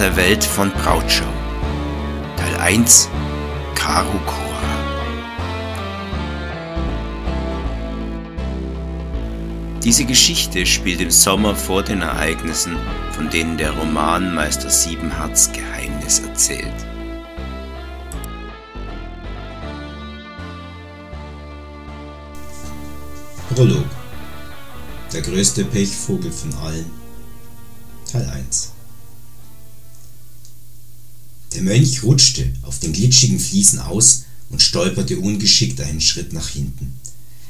der Welt von Brautschau. Teil 1 Karu Kora. Diese Geschichte spielt im Sommer vor den Ereignissen, von denen der Roman Meister Siebenharts Geheimnis erzählt. Prolog Der größte Pechvogel von allen Teil 1 Der Mönch rutschte auf den glitschigen Fliesen aus und stolperte ungeschickt einen Schritt nach hinten.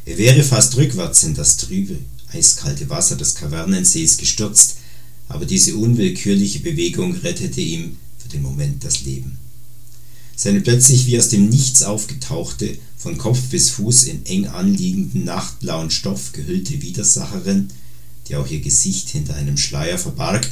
Er wäre fast rückwärts in das trübe, eiskalte Wasser des Kavernensees gestürzt, aber diese unwillkürliche Bewegung rettete ihm für den Moment das Leben. Seine plötzlich wie aus dem Nichts aufgetauchte, von Kopf bis Fuß in eng anliegenden nachtblauen Stoff gehüllte Widersacherin, die auch ihr Gesicht hinter einem Schleier verbarg,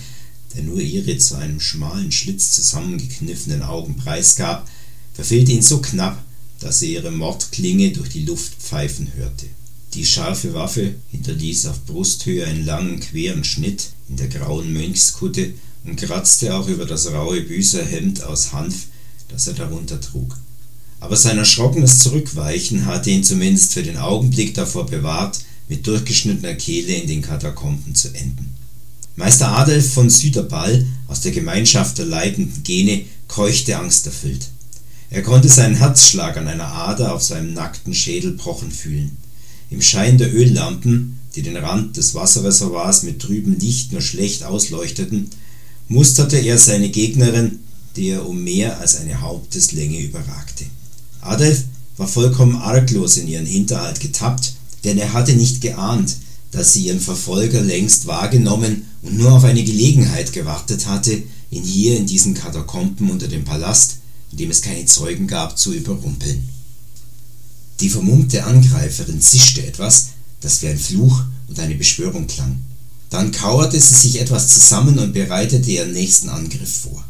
der nur ihre zu einem schmalen Schlitz zusammengekniffenen Augen preisgab, verfehlte ihn so knapp, dass er ihre Mordklinge durch die Luft pfeifen hörte. Die scharfe Waffe hinterließ auf Brusthöhe einen langen queren Schnitt in der grauen Mönchskutte und kratzte auch über das raue Büßerhemd aus Hanf das er darunter trug. Aber sein erschrockenes Zurückweichen hatte ihn zumindest für den Augenblick davor bewahrt, mit durchgeschnittener Kehle in den Katakomben zu enden. Meister Adolf von Süderball aus der Gemeinschaft der leidenden Gene keuchte angsterfüllt. Er konnte seinen Herzschlag an einer Ader auf seinem nackten Schädel pochen fühlen. Im Schein der Öllampen, die den Rand des Wasserreservoirs mit trübem Licht nur schlecht ausleuchteten, musterte er seine Gegnerin der um mehr als eine Haupteslänge überragte. Adolf war vollkommen arglos in ihren Hinterhalt getappt, denn er hatte nicht geahnt, dass sie ihren Verfolger längst wahrgenommen und nur auf eine Gelegenheit gewartet hatte, ihn hier in diesen Katakomben unter dem Palast, in dem es keine Zeugen gab, zu überrumpeln. Die vermummte Angreiferin zischte etwas, das wie ein Fluch und eine Beschwörung klang. Dann kauerte sie sich etwas zusammen und bereitete ihren nächsten Angriff vor.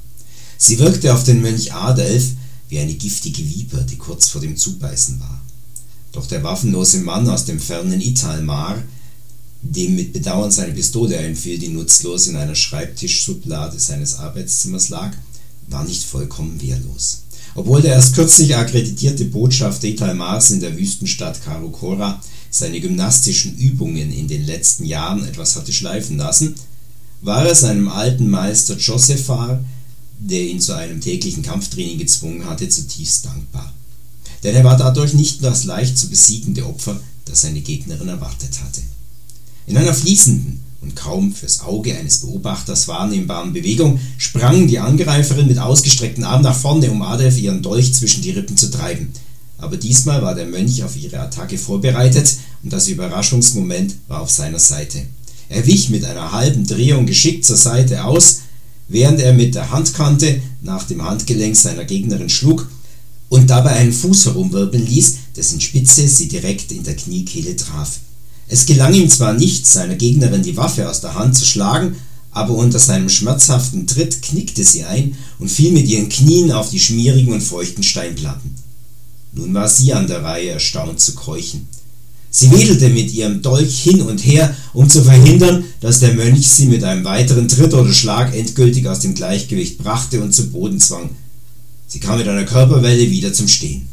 Sie wirkte auf den Mönch Adolf wie eine giftige Viper, die kurz vor dem Zubeißen war. Doch der waffenlose Mann aus dem fernen Italmar, dem mit Bedauern seine Pistole einfiel, die nutzlos in einer Schreibtischschublade seines Arbeitszimmers lag, war nicht vollkommen wehrlos. Obwohl der erst kürzlich akkreditierte Botschafter Italmars in der Wüstenstadt Karukora seine gymnastischen Übungen in den letzten Jahren etwas hatte schleifen lassen, war er seinem alten Meister Josephar der ihn zu einem täglichen Kampftraining gezwungen hatte, zutiefst dankbar. Denn er war dadurch nicht nur das leicht zu besiegende Opfer, das seine Gegnerin erwartet hatte. In einer fließenden und kaum fürs Auge eines Beobachters wahrnehmbaren Bewegung sprang die Angreiferin mit ausgestreckten Armen nach vorne, um Adolf ihren Dolch zwischen die Rippen zu treiben. Aber diesmal war der Mönch auf ihre Attacke vorbereitet und das Überraschungsmoment war auf seiner Seite. Er wich mit einer halben Drehung geschickt zur Seite aus, während er mit der Handkante nach dem Handgelenk seiner Gegnerin schlug und dabei einen Fuß herumwirbeln ließ, dessen Spitze sie direkt in der Kniekehle traf. Es gelang ihm zwar nicht, seiner Gegnerin die Waffe aus der Hand zu schlagen, aber unter seinem schmerzhaften Tritt knickte sie ein und fiel mit ihren Knien auf die schmierigen und feuchten Steinplatten. Nun war sie an der Reihe, erstaunt zu keuchen. Sie wedelte mit ihrem Dolch hin und her, um zu verhindern, dass der Mönch sie mit einem weiteren Tritt oder Schlag endgültig aus dem Gleichgewicht brachte und zu Boden zwang. Sie kam mit einer Körperwelle wieder zum Stehen.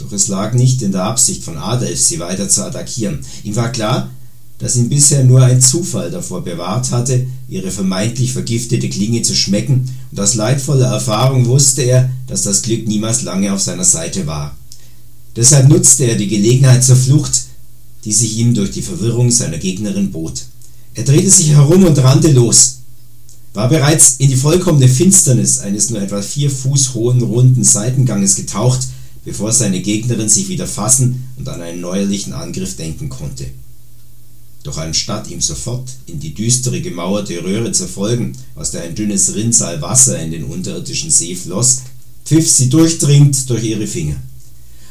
Doch es lag nicht in der Absicht von Adolf, sie weiter zu attackieren. Ihm war klar, dass ihn bisher nur ein Zufall davor bewahrt hatte, ihre vermeintlich vergiftete Klinge zu schmecken, und aus leidvoller Erfahrung wusste er, dass das Glück niemals lange auf seiner Seite war. Deshalb nutzte er die Gelegenheit zur Flucht, die sich ihm durch die Verwirrung seiner Gegnerin bot. Er drehte sich herum und rannte los, war bereits in die vollkommene Finsternis eines nur etwa vier Fuß hohen runden Seitenganges getaucht, bevor seine Gegnerin sich wieder fassen und an einen neuerlichen Angriff denken konnte. Doch anstatt ihm sofort in die düstere gemauerte Röhre zu folgen, aus der ein dünnes Rinnsal Wasser in den unterirdischen See floss, pfiff sie durchdringend durch ihre Finger.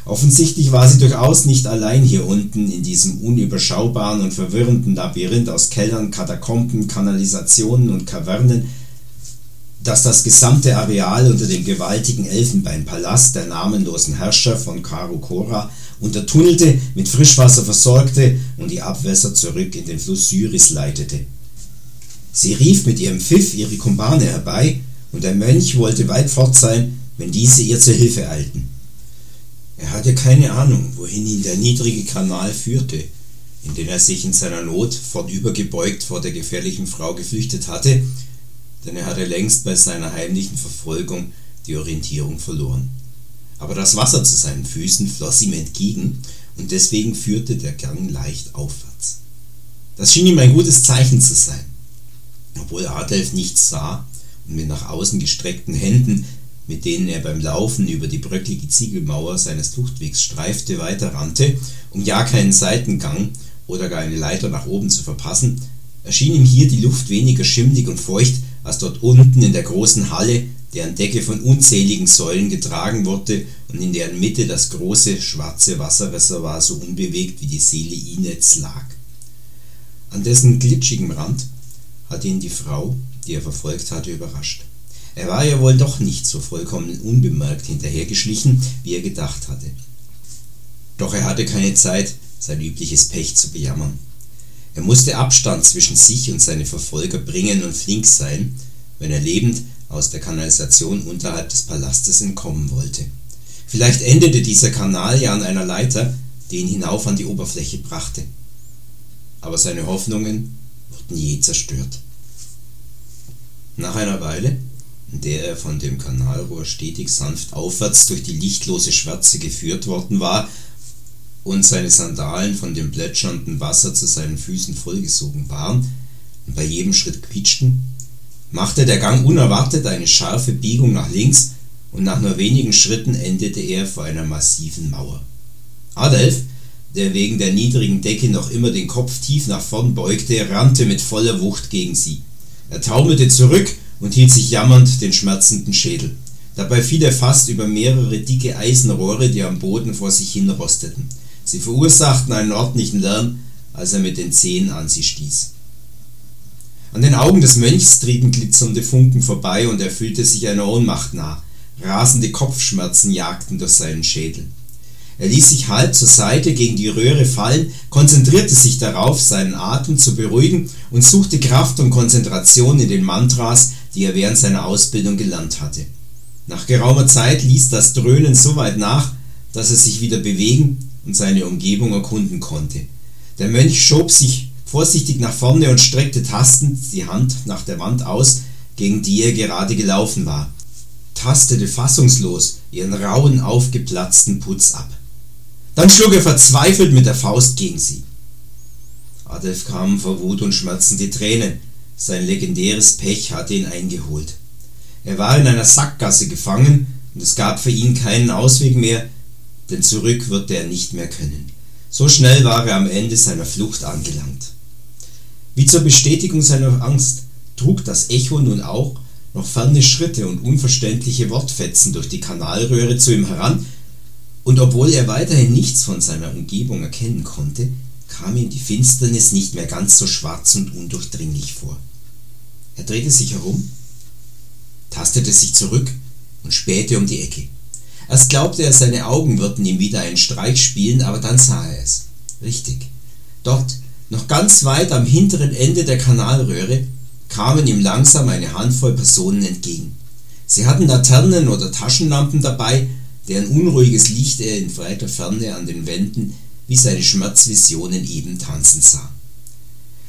Offensichtlich war sie durchaus nicht allein hier unten in diesem unüberschaubaren und verwirrenden Labyrinth aus Kellern, Katakomben, Kanalisationen und Kavernen, dass das gesamte Areal unter dem gewaltigen Elfenbeinpalast der namenlosen Herrscher von Karukora untertunnelte, mit Frischwasser versorgte und die Abwässer zurück in den Fluss Syris leitete. Sie rief mit ihrem Pfiff ihre Kumpane herbei, und der Mönch wollte weit fort sein, wenn diese ihr zur Hilfe eilten. Er hatte keine Ahnung, wohin ihn der niedrige Kanal führte, in den er sich in seiner Not vornübergebeugt vor der gefährlichen Frau geflüchtet hatte, denn er hatte längst bei seiner heimlichen Verfolgung die Orientierung verloren. Aber das Wasser zu seinen Füßen floss ihm entgegen, und deswegen führte der Gang leicht aufwärts. Das schien ihm ein gutes Zeichen zu sein. Obwohl Adelf nichts sah und mit nach außen gestreckten Händen, mit denen er beim Laufen über die bröcklige Ziegelmauer seines Fluchtwegs streifte, weiterrannte, um ja keinen Seitengang oder gar eine Leiter nach oben zu verpassen, erschien ihm hier die Luft weniger schimmlig und feucht als dort unten in der großen Halle, deren Decke von unzähligen Säulen getragen wurde und in deren Mitte das große schwarze Wasserreservoir so unbewegt wie die Seele Inets lag. An dessen glitschigem Rand hatte ihn die Frau, die er verfolgt hatte, überrascht. Er war ja wohl doch nicht so vollkommen unbemerkt hinterhergeschlichen, wie er gedacht hatte. Doch er hatte keine Zeit, sein übliches Pech zu bejammern. Er musste Abstand zwischen sich und seine Verfolger bringen und flink sein, wenn er lebend aus der Kanalisation unterhalb des Palastes entkommen wollte. Vielleicht endete dieser Kanal ja an einer Leiter, die ihn hinauf an die Oberfläche brachte. Aber seine Hoffnungen wurden je zerstört. Nach einer Weile, in der er von dem Kanalrohr stetig sanft aufwärts durch die lichtlose Schwärze geführt worden war, und seine Sandalen von dem plätschernden Wasser zu seinen Füßen vollgesogen waren und bei jedem Schritt quietschten, machte der Gang unerwartet eine scharfe Biegung nach links und nach nur wenigen Schritten endete er vor einer massiven Mauer. Adolf, der wegen der niedrigen Decke noch immer den Kopf tief nach vorn beugte, rannte mit voller Wucht gegen sie. Er taumelte zurück und hielt sich jammernd den schmerzenden Schädel. Dabei fiel er fast über mehrere dicke Eisenrohre, die am Boden vor sich hin rosteten. Sie verursachten einen ordentlichen Lärm, als er mit den Zehen an sie stieß. An den Augen des Mönchs trieben glitzernde Funken vorbei und er fühlte sich einer Ohnmacht nah. Rasende Kopfschmerzen jagten durch seinen Schädel. Er ließ sich halb zur Seite gegen die Röhre fallen, konzentrierte sich darauf, seinen Atem zu beruhigen und suchte Kraft und Konzentration in den Mantras, die er während seiner Ausbildung gelernt hatte. Nach geraumer Zeit ließ das Dröhnen so weit nach, dass er sich wieder bewegen und seine Umgebung erkunden konnte. Der Mönch schob sich vorsichtig nach vorne und streckte tastend die Hand nach der Wand aus, gegen die er gerade gelaufen war, tastete fassungslos ihren rauen, aufgeplatzten Putz ab. Dann schlug er verzweifelt mit der Faust gegen sie. Adolf kam vor Wut und Schmerzen die Tränen. Sein legendäres Pech hatte ihn eingeholt. Er war in einer Sackgasse gefangen und es gab für ihn keinen Ausweg mehr, denn zurück würde er nicht mehr können. So schnell war er am Ende seiner Flucht angelangt. Wie zur Bestätigung seiner Angst trug das Echo nun auch noch ferne Schritte und unverständliche Wortfetzen durch die Kanalröhre zu ihm heran, und obwohl er weiterhin nichts von seiner Umgebung erkennen konnte, kam ihm die Finsternis nicht mehr ganz so schwarz und undurchdringlich vor. Er drehte sich herum, tastete sich zurück und spähte um die Ecke. Erst glaubte er, seine Augen würden ihm wieder einen Streich spielen, aber dann sah er es. Richtig. Dort, noch ganz weit am hinteren Ende der Kanalröhre, kamen ihm langsam eine Handvoll Personen entgegen. Sie hatten Laternen oder Taschenlampen dabei, deren unruhiges Licht er in weiter Ferne an den Wänden wie seine Schmerzvisionen eben tanzen sah.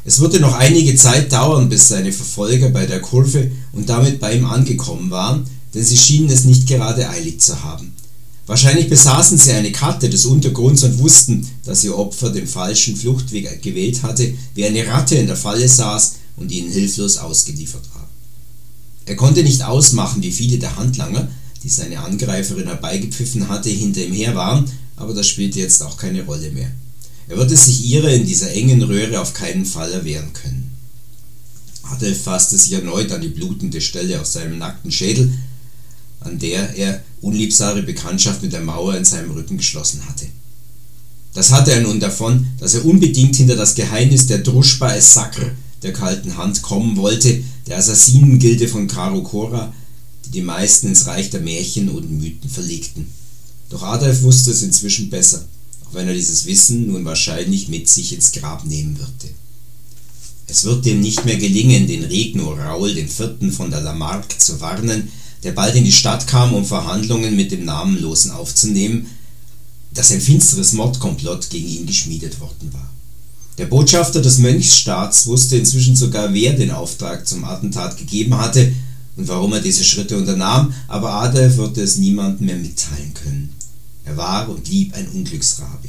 Es würde noch einige Zeit dauern, bis seine Verfolger bei der Kurve und damit bei ihm angekommen waren, denn sie schienen es nicht gerade eilig zu haben. Wahrscheinlich besaßen sie eine Karte des Untergrunds und wussten, dass ihr Opfer den falschen Fluchtweg gewählt hatte, wie eine Ratte in der Falle saß und ihnen hilflos ausgeliefert war. Er konnte nicht ausmachen, wie viele der Handlanger, die seine Angreiferin herbeigepfiffen hatte, hinter ihm her waren, aber das spielte jetzt auch keine Rolle mehr. Er würde sich ihrer in dieser engen Röhre auf keinen Fall erwehren können. Adolf fasste sich erneut an die blutende Stelle auf seinem nackten Schädel, an der er unliebsame Bekanntschaft mit der Mauer in seinem Rücken geschlossen hatte. Das hatte er nun davon, dass er unbedingt hinter das Geheimnis der Druschba es Sakr, der kalten Hand kommen wollte, der Assassinengilde von Karokora, die die meisten ins Reich der Märchen und Mythen verlegten. Doch Adolf wusste es inzwischen besser, auch wenn er dieses Wissen nun wahrscheinlich mit sich ins Grab nehmen würde. Es wird dem nicht mehr gelingen, den Regno Raul IV. von der Lamarck zu warnen, der bald in die Stadt kam, um Verhandlungen mit dem Namenlosen aufzunehmen, dass ein finsteres Mordkomplott gegen ihn geschmiedet worden war. Der Botschafter des Mönchsstaats wusste inzwischen sogar, wer den Auftrag zum Attentat gegeben hatte und warum er diese Schritte unternahm, aber Adolf würde es niemandem mehr mitteilen können. Er war und blieb ein Unglücksrabe.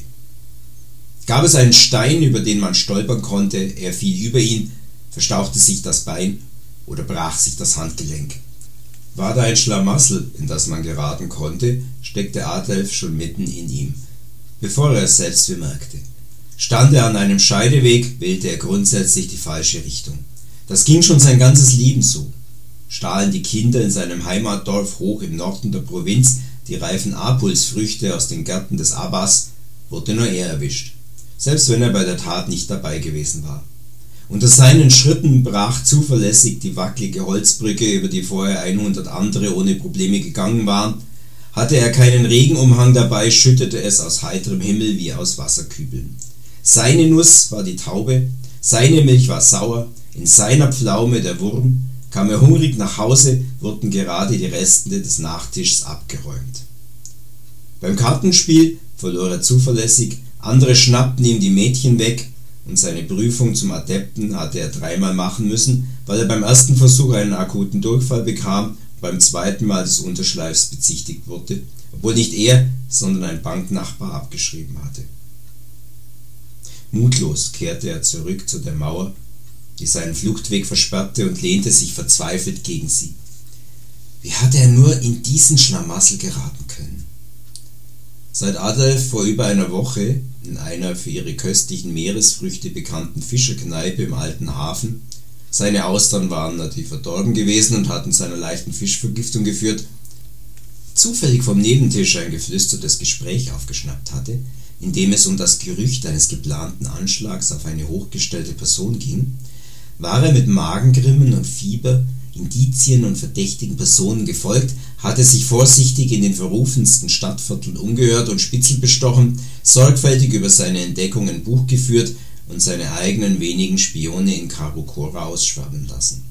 Gab es einen Stein, über den man stolpern konnte, er fiel über ihn, verstauchte sich das Bein oder brach sich das Handgelenk. War da ein Schlamassel, in das man geraten konnte, steckte Adolf schon mitten in ihm, bevor er es selbst bemerkte. Stand er an einem Scheideweg, wählte er grundsätzlich die falsche Richtung. Das ging schon sein ganzes Leben so. Stahlen die Kinder in seinem Heimatdorf hoch im Norden der Provinz die reifen Apulsfrüchte aus den Gärten des Abbas, wurde nur er erwischt, selbst wenn er bei der Tat nicht dabei gewesen war. Unter seinen Schritten brach zuverlässig die wackelige Holzbrücke, über die vorher 100 andere ohne Probleme gegangen waren. Hatte er keinen Regenumhang dabei, schüttete es aus heiterem Himmel wie aus Wasserkübeln. Seine Nuss war die Taube, seine Milch war sauer, in seiner Pflaume der Wurm, kam er hungrig nach Hause, wurden gerade die Reste des Nachtischs abgeräumt. Beim Kartenspiel verlor er zuverlässig, andere schnappten ihm die Mädchen weg und seine Prüfung zum Adepten hatte er dreimal machen müssen, weil er beim ersten Versuch einen akuten Durchfall bekam, beim zweiten Mal des Unterschleifs bezichtigt wurde, obwohl nicht er, sondern ein Banknachbar abgeschrieben hatte. Mutlos kehrte er zurück zu der Mauer, die seinen Fluchtweg versperrte und lehnte sich verzweifelt gegen sie. Wie hatte er nur in diesen Schlamassel geraten können? Seit Adolf vor über einer Woche in einer für ihre köstlichen Meeresfrüchte bekannten Fischerkneipe im alten Hafen, seine Austern waren natürlich verdorben gewesen und hatten zu einer leichten Fischvergiftung geführt, zufällig vom Nebentisch ein geflüstertes Gespräch aufgeschnappt hatte, in dem es um das Gerücht eines geplanten Anschlags auf eine hochgestellte Person ging, war er mit Magengrimmen und Fieber Indizien und verdächtigen Personen gefolgt, hatte sich vorsichtig in den verrufensten Stadtvierteln umgehört und Spitzel bestochen, sorgfältig über seine Entdeckungen Buch geführt und seine eigenen wenigen Spione in Karukora ausschwärmen lassen.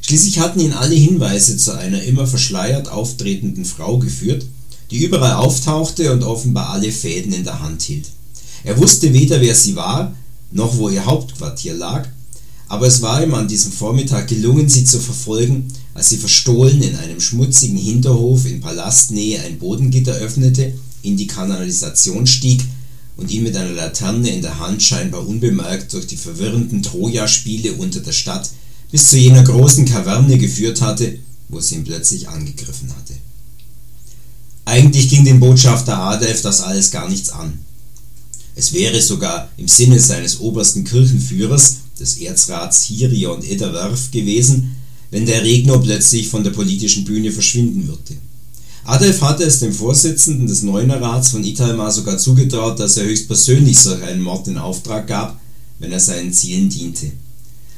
Schließlich hatten ihn alle Hinweise zu einer immer verschleiert auftretenden Frau geführt, die überall auftauchte und offenbar alle Fäden in der Hand hielt. Er wusste weder wer sie war, noch wo ihr Hauptquartier lag, aber es war ihm an diesem Vormittag gelungen, sie zu verfolgen, als sie verstohlen in einem schmutzigen Hinterhof in Palastnähe ein Bodengitter öffnete, in die Kanalisation stieg und ihn mit einer Laterne in der Hand scheinbar unbemerkt durch die verwirrenden Trojaspiele unter der Stadt bis zu jener großen Kaverne geführt hatte, wo sie ihn plötzlich angegriffen hatte. Eigentlich ging dem Botschafter Adolf das alles gar nichts an. Es wäre sogar im Sinne seines obersten Kirchenführers des Erzrats Hirion Edderwerf gewesen, wenn der Regno plötzlich von der politischen Bühne verschwinden würde. Adolf hatte es dem Vorsitzenden des Neunerrats von Italmar sogar zugetraut, dass er höchstpersönlich solch einen Mord in Auftrag gab, wenn er seinen Zielen diente.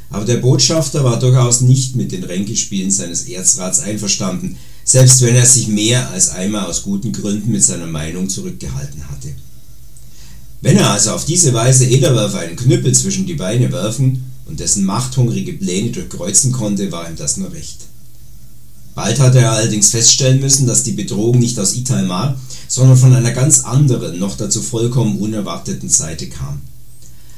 Aber der Botschafter war durchaus nicht mit den Ränkespielen seines Erzrats einverstanden, selbst wenn er sich mehr als einmal aus guten Gründen mit seiner Meinung zurückgehalten hatte. Wenn er also auf diese Weise Ederwerf einen Knüppel zwischen die Beine werfen und dessen machthungrige Pläne durchkreuzen konnte, war ihm das nur recht. Bald hatte er allerdings feststellen müssen, dass die Bedrohung nicht aus Italmar, sondern von einer ganz anderen, noch dazu vollkommen unerwarteten Seite kam.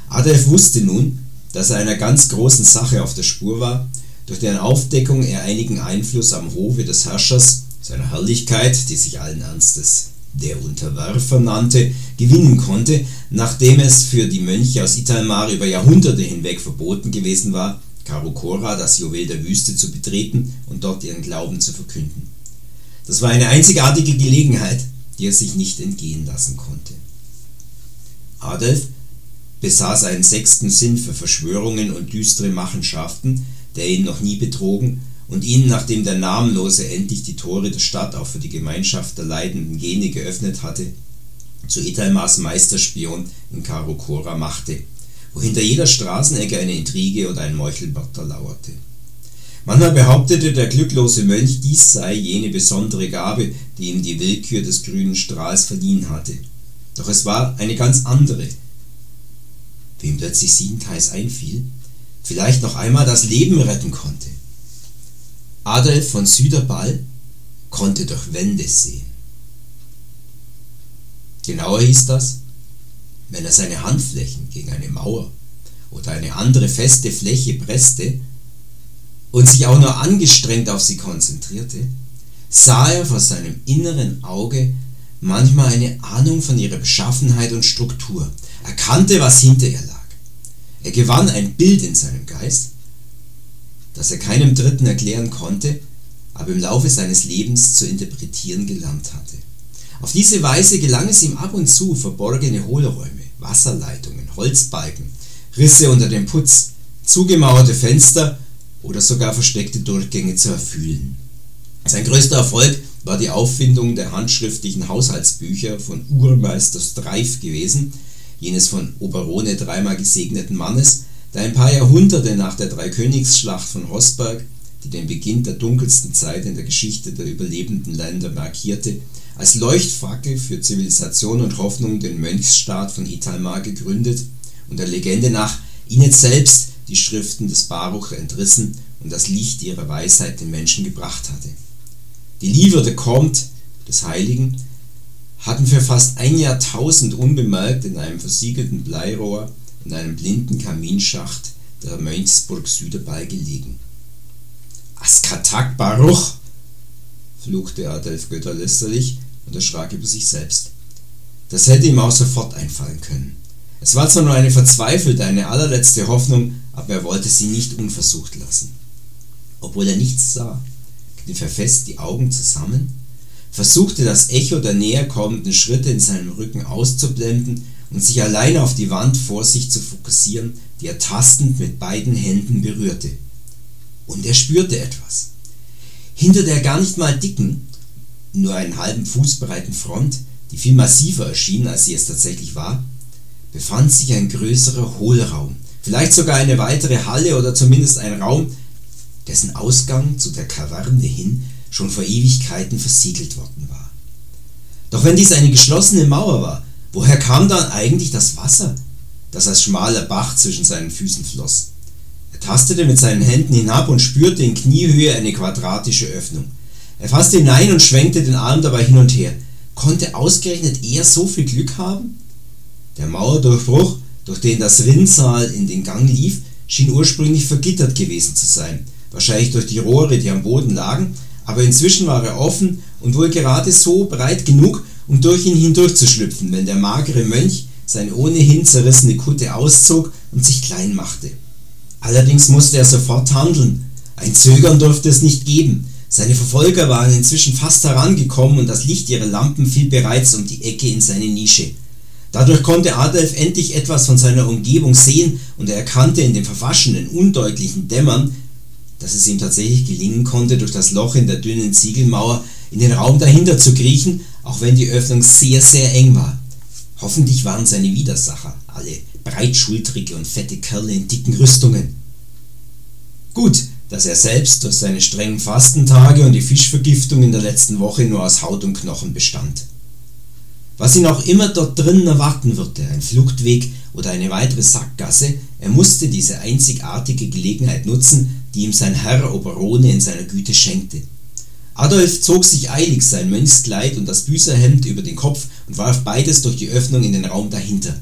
Adolf wusste nun, dass er einer ganz großen Sache auf der Spur war, durch deren Aufdeckung er einigen Einfluss am Hofe des Herrschers, seiner Herrlichkeit, die sich allen Ernstes der Unterwerfer nannte, gewinnen konnte, nachdem es für die Mönche aus Italmar über Jahrhunderte hinweg verboten gewesen war, Karukora, das Juwel der Wüste, zu betreten und dort ihren Glauben zu verkünden. Das war eine einzigartige Gelegenheit, die er sich nicht entgehen lassen konnte. Adolf besaß einen sechsten Sinn für Verschwörungen und düstere Machenschaften, der ihn noch nie betrogen und ihn, nachdem der Namenlose endlich die Tore der Stadt auch für die Gemeinschaft der leidenden Gene geöffnet hatte, zu Italmars Meisterspion in Karokora machte, wo hinter jeder Straßenecke eine Intrige oder ein Meuchelmörder lauerte. Manchmal behauptete der glücklose Mönch, dies sei jene besondere Gabe, die ihm die Willkür des grünen Strahls verliehen hatte. Doch es war eine ganz andere. Wie ihm plötzlich siebenteils einfiel, vielleicht noch einmal das Leben retten konnte. Adolf von Süderball konnte durch Wände sehen. Genauer hieß das, wenn er seine Handflächen gegen eine Mauer oder eine andere feste Fläche presste und sich auch nur angestrengt auf sie konzentrierte, sah er vor seinem inneren Auge manchmal eine Ahnung von ihrer Beschaffenheit und Struktur, erkannte, was hinter ihr lag. Er gewann ein Bild in seinem Geist, das er keinem Dritten erklären konnte, aber im Laufe seines Lebens zu interpretieren gelernt hatte. Auf diese Weise gelang es ihm ab und zu, verborgene Hohlräume, Wasserleitungen, Holzbalken, Risse unter dem Putz, zugemauerte Fenster oder sogar versteckte Durchgänge zu erfüllen. Sein größter Erfolg war die Auffindung der handschriftlichen Haushaltsbücher von Urmeister Streif gewesen, jenes von Oberone dreimal gesegneten Mannes, der ein paar Jahrhunderte nach der Dreikönigsschlacht von Rossberg, die den Beginn der dunkelsten Zeit in der Geschichte der überlebenden Länder markierte, als Leuchtfackel für Zivilisation und Hoffnung den Mönchsstaat von Italmar gegründet und der Legende nach ihnen selbst die Schriften des Baruch entrissen und das Licht ihrer Weisheit den Menschen gebracht hatte. Die Livre de Comte des Heiligen hatten für fast ein Jahrtausend unbemerkt in einem versiegelten Bleirohr in einem blinden Kaminschacht der Mönchsburg Süderball gelegen. Askatak Baruch! fluchte Adolf Götter lästerlich und erschrak über sich selbst. Das hätte ihm auch sofort einfallen können. Es war zwar nur eine verzweifelte, eine allerletzte Hoffnung, aber er wollte sie nicht unversucht lassen. Obwohl er nichts sah, kniff er fest die Augen zusammen, versuchte das Echo der näher kommenden Schritte in seinem Rücken auszublenden und sich allein auf die Wand vor sich zu fokussieren, die er tastend mit beiden Händen berührte. Und er spürte etwas. Hinter der gar nicht mal dicken, nur einen halben Fuß breiten Front, die viel massiver erschien, als sie es tatsächlich war, befand sich ein größerer Hohlraum, vielleicht sogar eine weitere Halle oder zumindest ein Raum, dessen Ausgang zu der Kaverne hin schon vor Ewigkeiten versiegelt worden war. Doch wenn dies eine geschlossene Mauer war, woher kam dann eigentlich das Wasser, das als schmaler Bach zwischen seinen Füßen floss? Er tastete mit seinen Händen hinab und spürte in Kniehöhe eine quadratische Öffnung. Er fasste hinein und schwenkte den Arm dabei hin und her. Konnte ausgerechnet er so viel Glück haben? Der Mauerdurchbruch, durch den das Rinnsal in den Gang lief, schien ursprünglich vergittert gewesen zu sein, wahrscheinlich durch die Rohre, die am Boden lagen, aber inzwischen war er offen und wohl gerade so breit genug, um durch ihn hindurchzuschlüpfen, wenn der magere Mönch seine ohnehin zerrissene Kutte auszog und sich klein machte. Allerdings musste er sofort handeln. Ein Zögern durfte es nicht geben. Seine Verfolger waren inzwischen fast herangekommen und das Licht ihrer Lampen fiel bereits um die Ecke in seine Nische. Dadurch konnte Adolf endlich etwas von seiner Umgebung sehen und er erkannte in dem verwaschenen, undeutlichen Dämmern, dass es ihm tatsächlich gelingen konnte, durch das Loch in der dünnen Ziegelmauer in den Raum dahinter zu kriechen, auch wenn die Öffnung sehr, sehr eng war. Hoffentlich waren seine Widersacher alle breitschultrige und fette Kerle in dicken Rüstungen. Gut, dass er selbst durch seine strengen Fastentage und die Fischvergiftung in der letzten Woche nur aus Haut und Knochen bestand. Was ihn auch immer dort drinnen erwarten würde, ein Fluchtweg oder eine weitere Sackgasse, er musste diese einzigartige Gelegenheit nutzen, die ihm sein Herr Oberone in seiner Güte schenkte. Adolf zog sich eilig sein Mönchskleid und das Büßerhemd über den Kopf und warf beides durch die Öffnung in den Raum dahinter.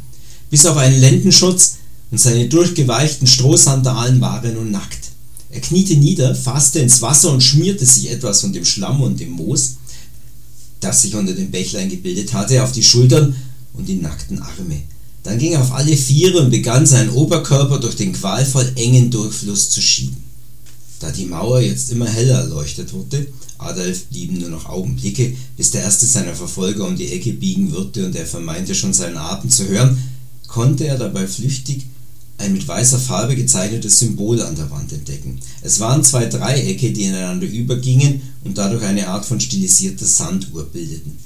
Bis auf einen Lendenschutz und seine durchgeweichten Strohsandalen war er nun nackt. Er kniete nieder, fasste ins Wasser und schmierte sich etwas von dem Schlamm und dem Moos, das sich unter dem Bächlein gebildet hatte, auf die Schultern und die nackten Arme. Dann ging er auf alle Viere und begann seinen Oberkörper durch den qualvoll engen Durchfluss zu schieben. Da die Mauer jetzt immer heller erleuchtet wurde, Adolf blieben nur noch Augenblicke, bis der erste seiner Verfolger um die Ecke biegen würde und er vermeinte schon seinen Atem zu hören, konnte er dabei flüchtig ein mit weißer Farbe gezeichnetes Symbol an der Wand entdecken. Es waren zwei Dreiecke, die ineinander übergingen und dadurch eine Art von stilisierter Sanduhr bildeten.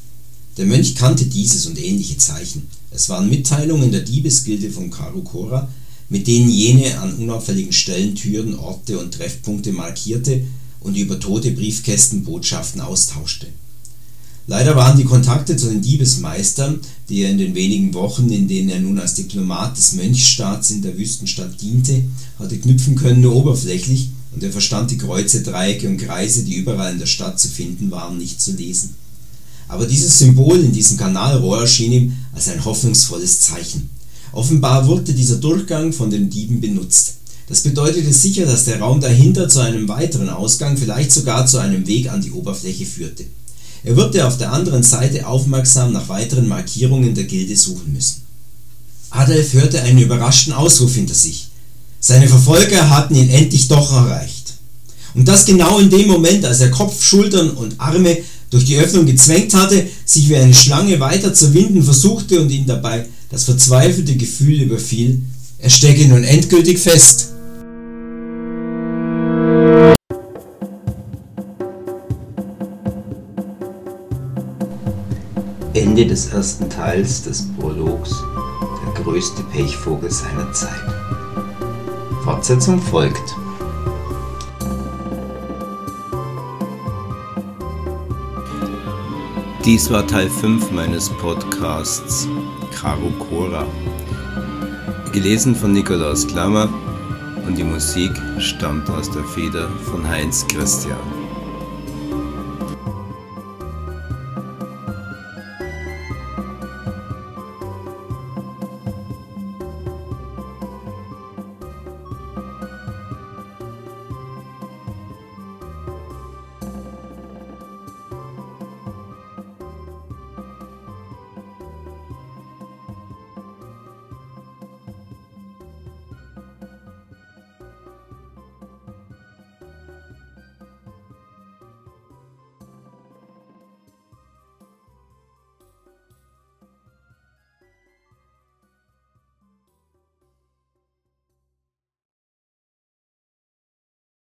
Der Mönch kannte dieses und ähnliche Zeichen. Es waren Mitteilungen der Diebesgilde von Karukora, mit denen jene an unauffälligen Stellen Türen, Orte und Treffpunkte markierte und über tote Briefkästen Botschaften austauschte. Leider waren die Kontakte zu den Diebesmeistern, die er in den wenigen Wochen, in denen er nun als Diplomat des Mönchsstaats in der Wüstenstadt diente, hatte knüpfen können, nur oberflächlich und er verstand die Kreuze, Dreiecke und Kreise, die überall in der Stadt zu finden waren, nicht zu lesen. Aber dieses Symbol in diesem Kanalrohr erschien ihm als ein hoffnungsvolles Zeichen. Offenbar wurde dieser Durchgang von den Dieben benutzt. Das bedeutete sicher, dass der Raum dahinter zu einem weiteren Ausgang, vielleicht sogar zu einem Weg an die Oberfläche führte. Er würde auf der anderen Seite aufmerksam nach weiteren Markierungen der Gilde suchen müssen. Adolf hörte einen überraschten Ausruf hinter sich. Seine Verfolger hatten ihn endlich doch erreicht. Und das genau in dem Moment, als er Kopf, Schultern und Arme durch die Öffnung gezwängt hatte, sich wie eine Schlange weiter zu winden versuchte und ihn dabei das verzweifelte Gefühl überfiel, er stecke nun endgültig fest. Ende des ersten Teils des Prologs Der größte Pechvogel seiner Zeit. Fortsetzung folgt. Dies war Teil 5 meines Podcasts Caro Cora. Gelesen von Nikolaus Klammer und die Musik stammt aus der Feder von Heinz Christian.